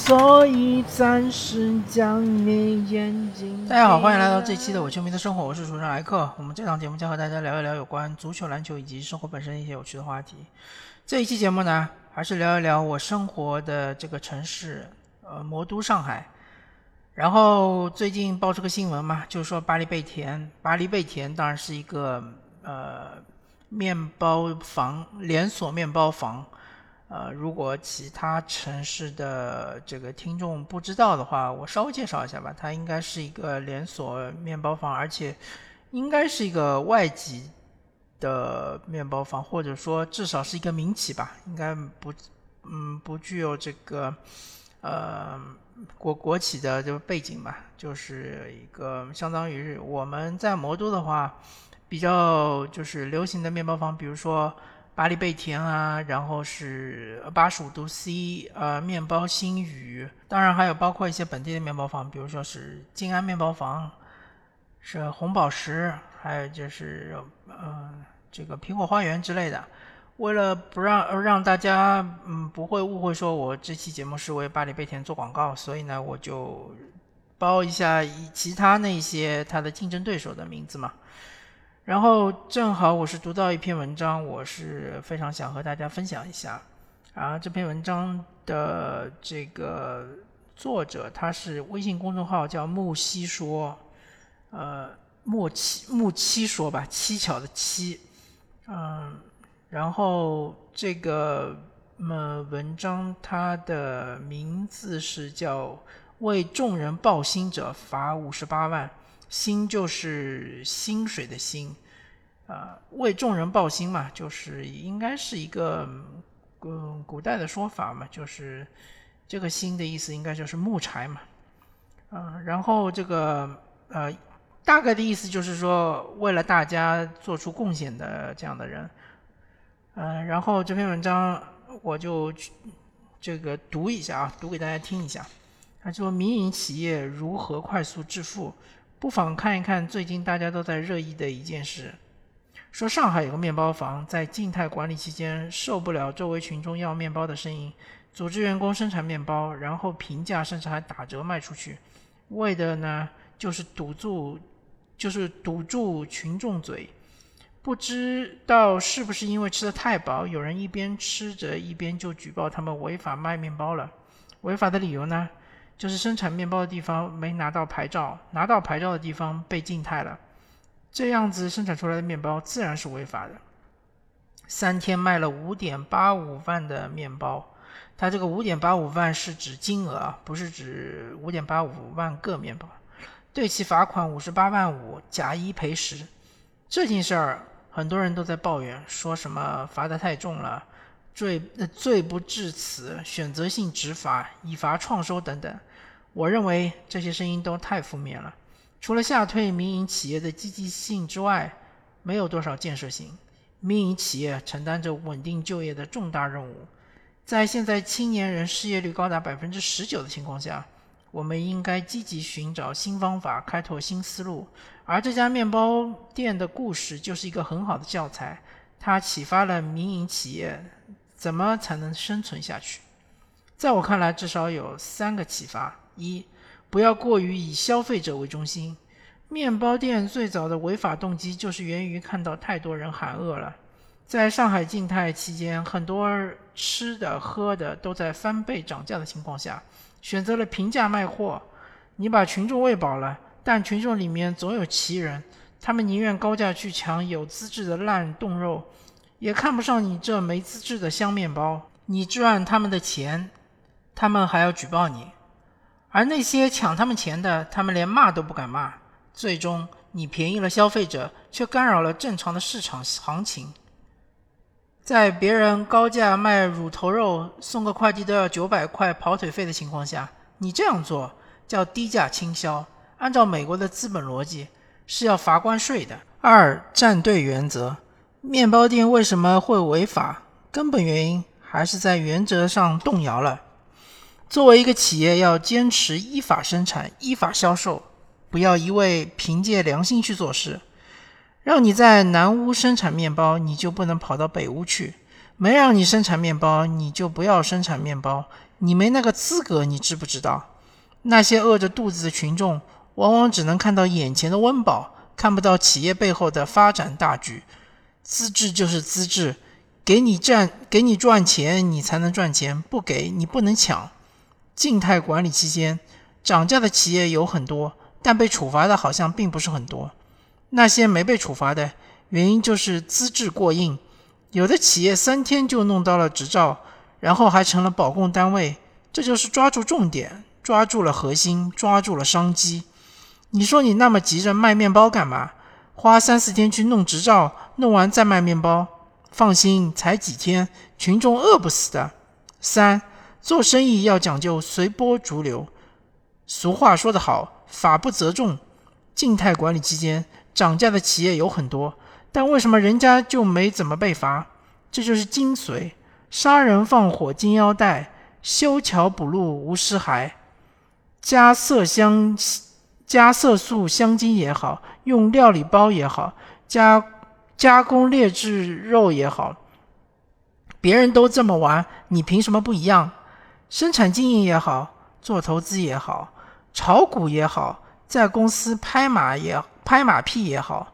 所以暂时将你眼睛。大家好，欢迎来到这期的《我球迷的生活》，我是主持人莱克。我们这档节目将和大家聊一聊有关足球、篮球以及生活本身一些有趣的话题。这一期节目呢，还是聊一聊我生活的这个城市，呃，魔都上海。然后最近爆出个新闻嘛，就是说巴黎贝甜，巴黎贝甜当然是一个呃面包房连锁面包房。呃，如果其他城市的这个听众不知道的话，我稍微介绍一下吧。它应该是一个连锁面包房，而且应该是一个外籍的面包房，或者说至少是一个民企吧，应该不，嗯，不具有这个呃国国企的这个背景吧。就是一个相当于我们在魔都的话，比较就是流行的面包房，比如说。巴黎贝甜啊，然后是八十五度 C，呃，面包新语，当然还有包括一些本地的面包房，比如说是静安面包房，是红宝石，还有就是嗯，这个苹果花园之类的。为了不让让大家嗯不会误会说我这期节目是为巴黎贝甜做广告，所以呢我就包一下以其他那些它的竞争对手的名字嘛。然后正好我是读到一篇文章，我是非常想和大家分享一下。啊，这篇文章的这个作者他是微信公众号叫木西说，呃，木七木七说吧，七巧的七，嗯，然后这个么文章它的名字是叫为众人抱薪者罚五十八万。薪就是薪水的薪，啊，为众人报薪嘛，就是应该是一个嗯古代的说法嘛，就是这个薪的意思应该就是木柴嘛，啊，然后这个呃大概的意思就是说为了大家做出贡献的这样的人，嗯，然后这篇文章我就这个读一下啊，读给大家听一下，他说民营企业如何快速致富。不妨看一看最近大家都在热议的一件事：说上海有个面包房在静态管理期间受不了周围群众要面包的声音，组织员工生产面包，然后平价甚至还打折卖出去，为的呢就是堵住，就是堵住群众嘴。不知道是不是因为吃的太饱，有人一边吃着一边就举报他们违法卖面包了。违法的理由呢？就是生产面包的地方没拿到牌照，拿到牌照的地方被禁态了，这样子生产出来的面包自然是违法的。三天卖了五点八五万的面包，它这个五点八五万是指金额啊，不是指五点八五万个面包。对其罚款五十八万五，假一赔十。这件事儿很多人都在抱怨，说什么罚的太重了，罪罪不至此，选择性执法，以罚创收等等。我认为这些声音都太负面了，除了吓退民营企业的积极性之外，没有多少建设性。民营企业承担着稳定就业的重大任务，在现在青年人失业率高达百分之十九的情况下，我们应该积极寻找新方法，开拓新思路。而这家面包店的故事就是一个很好的教材，它启发了民营企业怎么才能生存下去。在我看来，至少有三个启发。一，不要过于以消费者为中心。面包店最早的违法动机就是源于看到太多人喊饿了。在上海静态期间，很多吃的喝的都在翻倍涨价的情况下，选择了平价卖货。你把群众喂饱了，但群众里面总有奇人，他们宁愿高价去抢有资质的烂冻肉，也看不上你这没资质的香面包。你赚他们的钱，他们还要举报你。而那些抢他们钱的，他们连骂都不敢骂。最终，你便宜了消费者，却干扰了正常的市场行情。在别人高价卖乳头肉，送个快递都要九百块跑腿费的情况下，你这样做叫低价倾销。按照美国的资本逻辑，是要罚关税的。二站队原则，面包店为什么会违法？根本原因还是在原则上动摇了。作为一个企业，要坚持依法生产、依法销售，不要一味凭借良心去做事。让你在南屋生产面包，你就不能跑到北屋去；没让你生产面包，你就不要生产面包。你没那个资格，你知不知道？那些饿着肚子的群众，往往只能看到眼前的温饱，看不到企业背后的发展大局。资质就是资质，给你赚，给你赚钱，你才能赚钱；不给你，不能抢。静态管理期间，涨价的企业有很多，但被处罚的好像并不是很多。那些没被处罚的原因就是资质过硬，有的企业三天就弄到了执照，然后还成了保供单位。这就是抓住重点，抓住了核心，抓住了商机。你说你那么急着卖面包干嘛？花三四天去弄执照，弄完再卖面包，放心，才几天，群众饿不死的。三，做生意要讲究随波逐流。俗话说得好，法不责众。静态管理期间。涨价的企业有很多，但为什么人家就没怎么被罚？这就是精髓：杀人放火金腰带，修桥补路无尸骸。加色香、加色素香精也好，用料理包也好，加加工劣质肉也好，别人都这么玩，你凭什么不一样？生产经营也好，做投资也好，炒股也好，在公司拍马也。拍马屁也好，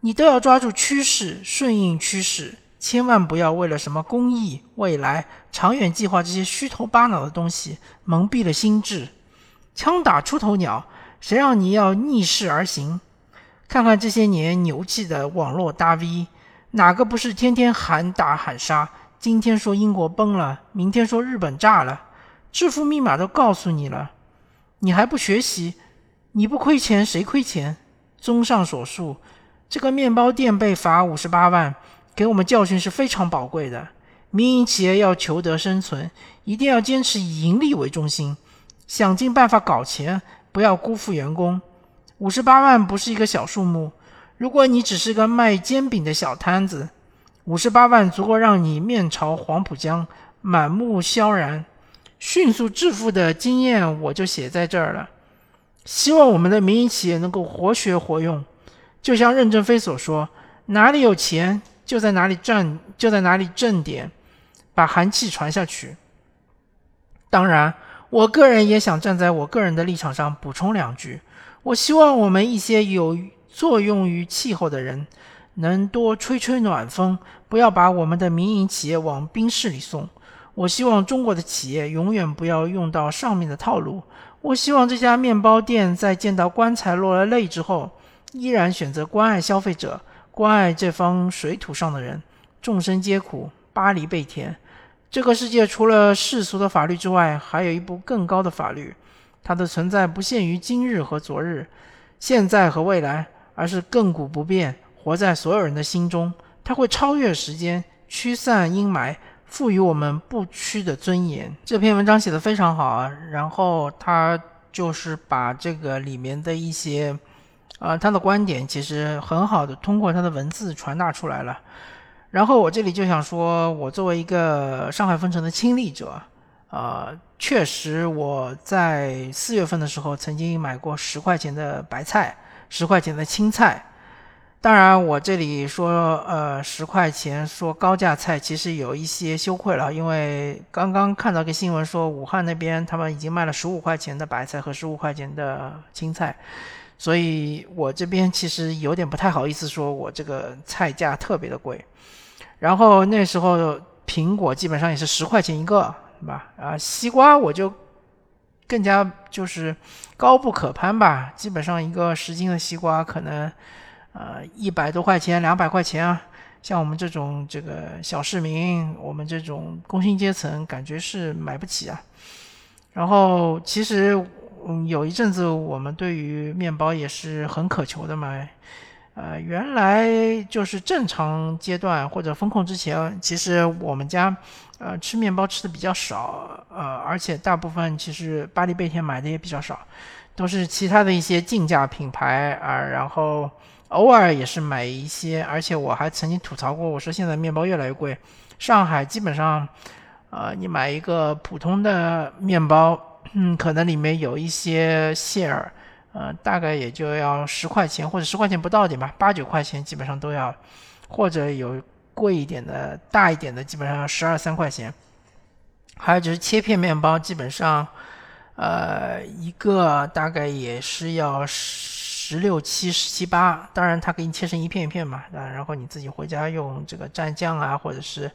你都要抓住趋势，顺应趋势，千万不要为了什么公益、未来、长远计划这些虚头巴脑的东西蒙蔽了心智。枪打出头鸟，谁让你要逆势而行？看看这些年牛气的网络大 V，哪个不是天天喊打喊杀？今天说英国崩了，明天说日本炸了，致富密码都告诉你了，你还不学习？你不亏钱，谁亏钱？综上所述，这个面包店被罚五十八万，给我们教训是非常宝贵的。民营企业要求得生存，一定要坚持以盈利为中心，想尽办法搞钱，不要辜负员工。五十八万不是一个小数目，如果你只是个卖煎饼的小摊子，五十八万足够让你面朝黄浦江，满目萧然，迅速致富的经验我就写在这儿了。希望我们的民营企业能够活学活用，就像任正非所说：“哪里有钱，就在哪里赚，就在哪里挣点，把寒气传下去。”当然，我个人也想站在我个人的立场上补充两句：我希望我们一些有作用于气候的人，能多吹吹暖风，不要把我们的民营企业往冰室里送。我希望中国的企业永远不要用到上面的套路。我希望这家面包店在见到棺材落了泪之后，依然选择关爱消费者，关爱这方水土上的人。众生皆苦，巴黎贝甜。这个世界除了世俗的法律之外，还有一部更高的法律，它的存在不限于今日和昨日、现在和未来，而是亘古不变，活在所有人的心中。它会超越时间，驱散阴霾。赋予我们不屈的尊严。这篇文章写的非常好啊，然后他就是把这个里面的一些，啊，他的观点其实很好的通过他的文字传达出来了。然后我这里就想说，我作为一个上海封城的亲历者，啊，确实我在四月份的时候曾经买过十块钱的白菜，十块钱的青菜。当然，我这里说，呃，十块钱说高价菜，其实有一些羞愧了，因为刚刚看到个新闻说，武汉那边他们已经卖了十五块钱的白菜和十五块钱的青菜，所以我这边其实有点不太好意思说我这个菜价特别的贵。然后那时候苹果基本上也是十块钱一个，对吧？啊，西瓜我就更加就是高不可攀吧，基本上一个十斤的西瓜可能。呃，一百多块钱、两百块钱啊，像我们这种这个小市民，我们这种工薪阶层，感觉是买不起啊。然后，其实嗯，有一阵子我们对于面包也是很渴求的嘛。呃，原来就是正常阶段或者风控之前，其实我们家呃吃面包吃的比较少，呃，而且大部分其实巴黎贝甜买的也比较少，都是其他的一些进价品牌啊，然后。偶尔也是买一些，而且我还曾经吐槽过，我说现在面包越来越贵。上海基本上，呃，你买一个普通的面包，嗯，可能里面有一些馅儿，呃，大概也就要十块钱或者十块钱不到点吧，八九块钱基本上都要，或者有贵一点的、大一点的，基本上要十二三块钱。还有就是切片面包，基本上，呃，一个大概也是要十六七、十七八。当然，它给你切成一片一片嘛，啊，然后你自己回家用这个蘸酱啊，或者是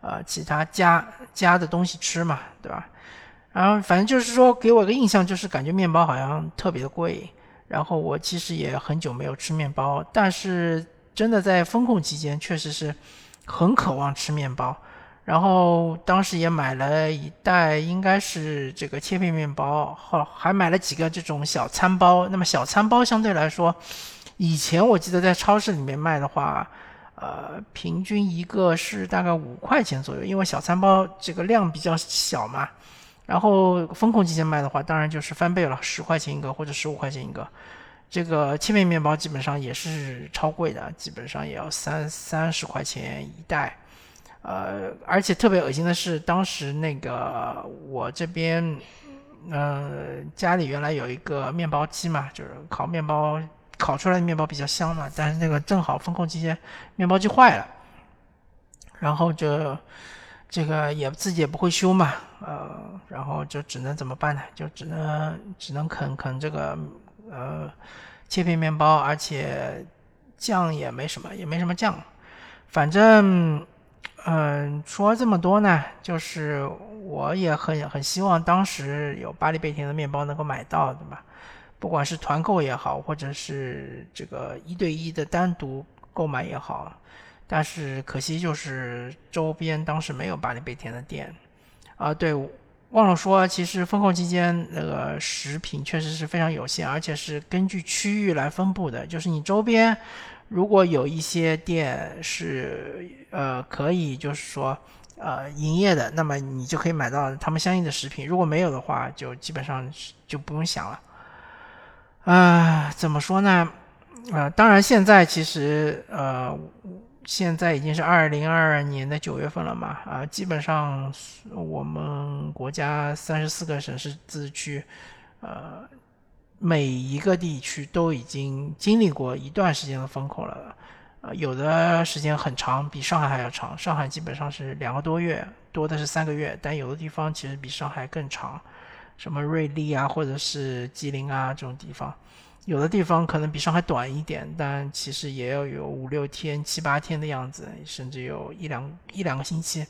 呃其他加加的东西吃嘛，对吧？然后反正就是说，给我个印象就是感觉面包好像特别的贵。然后我其实也很久没有吃面包，但是真的在风控期间，确实是很渴望吃面包。然后当时也买了一袋，应该是这个切片面包，好还买了几个这种小餐包。那么小餐包相对来说，以前我记得在超市里面卖的话，呃，平均一个是大概五块钱左右，因为小餐包这个量比较小嘛。然后风控期间卖的话，当然就是翻倍了，十块钱一个或者十五块钱一个。这个切片面包基本上也是超贵的，基本上也要三三十块钱一袋。呃，而且特别恶心的是，当时那个我这边，呃，家里原来有一个面包机嘛，就是烤面包，烤出来的面包比较香嘛。但是那个正好风控期间，面包机坏了，然后就这个也自己也不会修嘛，呃，然后就只能怎么办呢？就只能只能啃啃这个呃切片面包，而且酱也没什么，也没什么酱，反正。嗯，说这么多呢，就是我也很很希望当时有巴黎贝甜的面包能够买到，对吧？不管是团购也好，或者是这个一对一的单独购买也好，但是可惜就是周边当时没有巴黎贝甜的店。啊，对，忘了说，其实封控期间那个食品确实是非常有限，而且是根据区域来分布的，就是你周边。如果有一些店是呃可以就是说呃营业的，那么你就可以买到他们相应的食品。如果没有的话，就基本上就不用想了。啊，怎么说呢？呃，当然现在其实呃现在已经是二零二二年的九月份了嘛，啊，基本上我们国家三十四个省市自治区，呃。每一个地区都已经经历过一段时间的风控了，呃，有的时间很长，比上海还要长。上海基本上是两个多月，多的是三个月，但有的地方其实比上海更长，什么瑞丽啊，或者是吉林啊这种地方，有的地方可能比上海短一点，但其实也要有五六天、七八天的样子，甚至有一两一两个星期。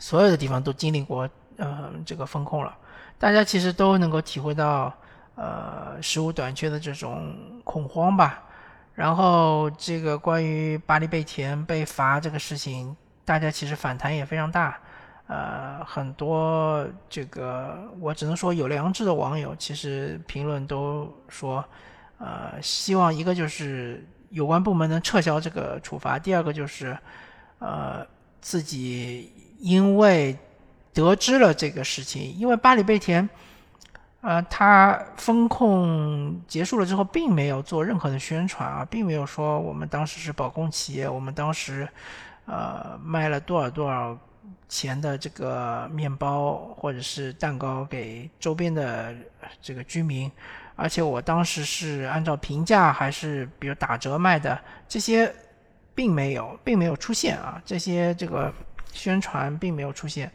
所有的地方都经历过，呃，这个风控了，大家其实都能够体会到。呃，食物短缺的这种恐慌吧，然后这个关于巴黎贝甜被罚这个事情，大家其实反弹也非常大，呃，很多这个我只能说有良知的网友，其实评论都说，呃，希望一个就是有关部门能撤销这个处罚，第二个就是，呃，自己因为得知了这个事情，因为巴黎贝甜。呃，他风控结束了之后，并没有做任何的宣传啊，并没有说我们当时是保供企业，我们当时，呃，卖了多少多少钱的这个面包或者是蛋糕给周边的这个居民，而且我当时是按照平价还是比如打折卖的，这些并没有，并没有出现啊，这些这个宣传并没有出现。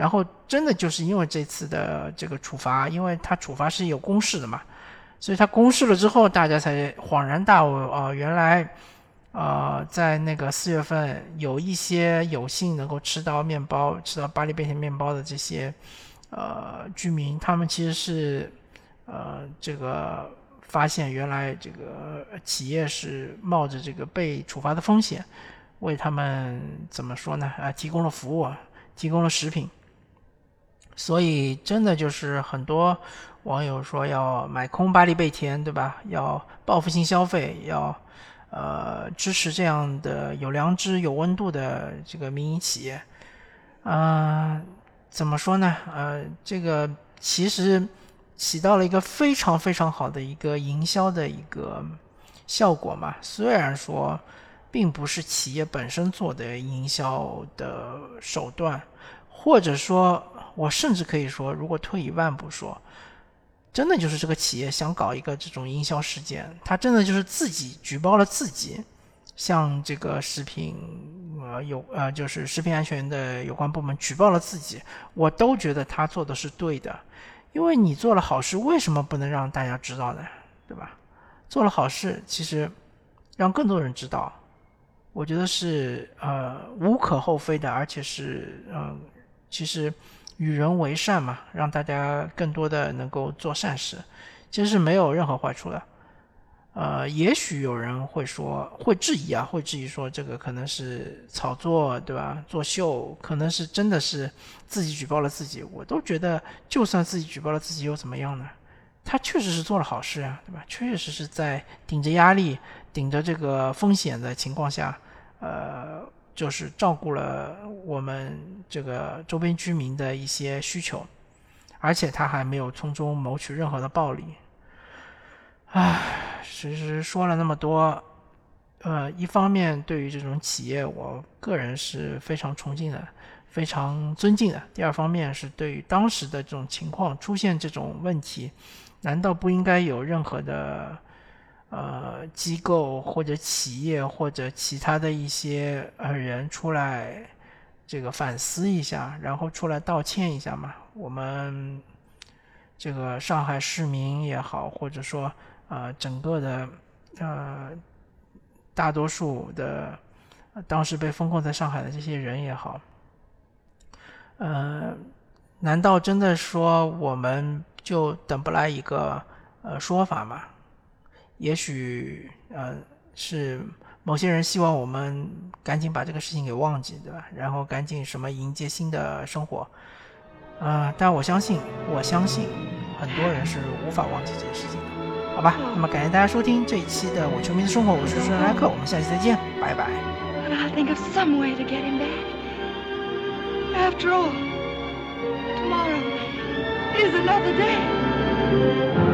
然后真的就是因为这次的这个处罚，因为他处罚是有公示的嘛，所以他公示了之后，大家才恍然大悟啊，原来，呃，在那个四月份有一些有幸能够吃到面包、吃到巴黎贝甜面包的这些呃居民，他们其实是呃这个发现原来这个企业是冒着这个被处罚的风险，为他们怎么说呢？啊，提供了服务，提供了食品。所以，真的就是很多网友说要买空巴黎贝甜，对吧？要报复性消费，要呃支持这样的有良知、有温度的这个民营企业。啊，怎么说呢？呃，这个其实起到了一个非常非常好的一个营销的一个效果嘛。虽然说并不是企业本身做的营销的手段，或者说。我甚至可以说，如果退一万步说，真的就是这个企业想搞一个这种营销事件，他真的就是自己举报了自己，向这个食品呃有呃就是食品安全的有关部门举报了自己，我都觉得他做的是对的，因为你做了好事，为什么不能让大家知道呢？对吧？做了好事，其实让更多人知道，我觉得是呃无可厚非的，而且是嗯，其实与人为善嘛，让大家更多的能够做善事，其实是没有任何坏处的。呃，也许有人会说，会质疑啊，会质疑说这个可能是炒作，对吧？作秀，可能是真的是自己举报了自己。我都觉得，就算自己举报了自己又怎么样呢？他确实是做了好事啊，对吧？确实实在顶着压力、顶着这个风险的情况下，呃，就是照顾了我们这个周边居民的一些需求，而且他还没有从中谋取任何的暴利。唉，其实说了那么多，呃，一方面对于这种企业，我个人是非常崇敬的。非常尊敬的。第二方面是对于当时的这种情况出现这种问题，难道不应该有任何的呃机构或者企业或者其他的一些呃人出来这个反思一下，然后出来道歉一下嘛？我们这个上海市民也好，或者说呃整个的呃大多数的当时被封控在上海的这些人也好。呃，难道真的说我们就等不来一个呃说法吗？也许呃是某些人希望我们赶紧把这个事情给忘记，对吧？然后赶紧什么迎接新的生活，啊！但我相信，我相信很多人是无法忘记这个事情的，好吧？那么感谢大家收听这一期的《我球迷的生活》，我是主持人莱克，我们下期再见，拜拜。After all, tomorrow is another day.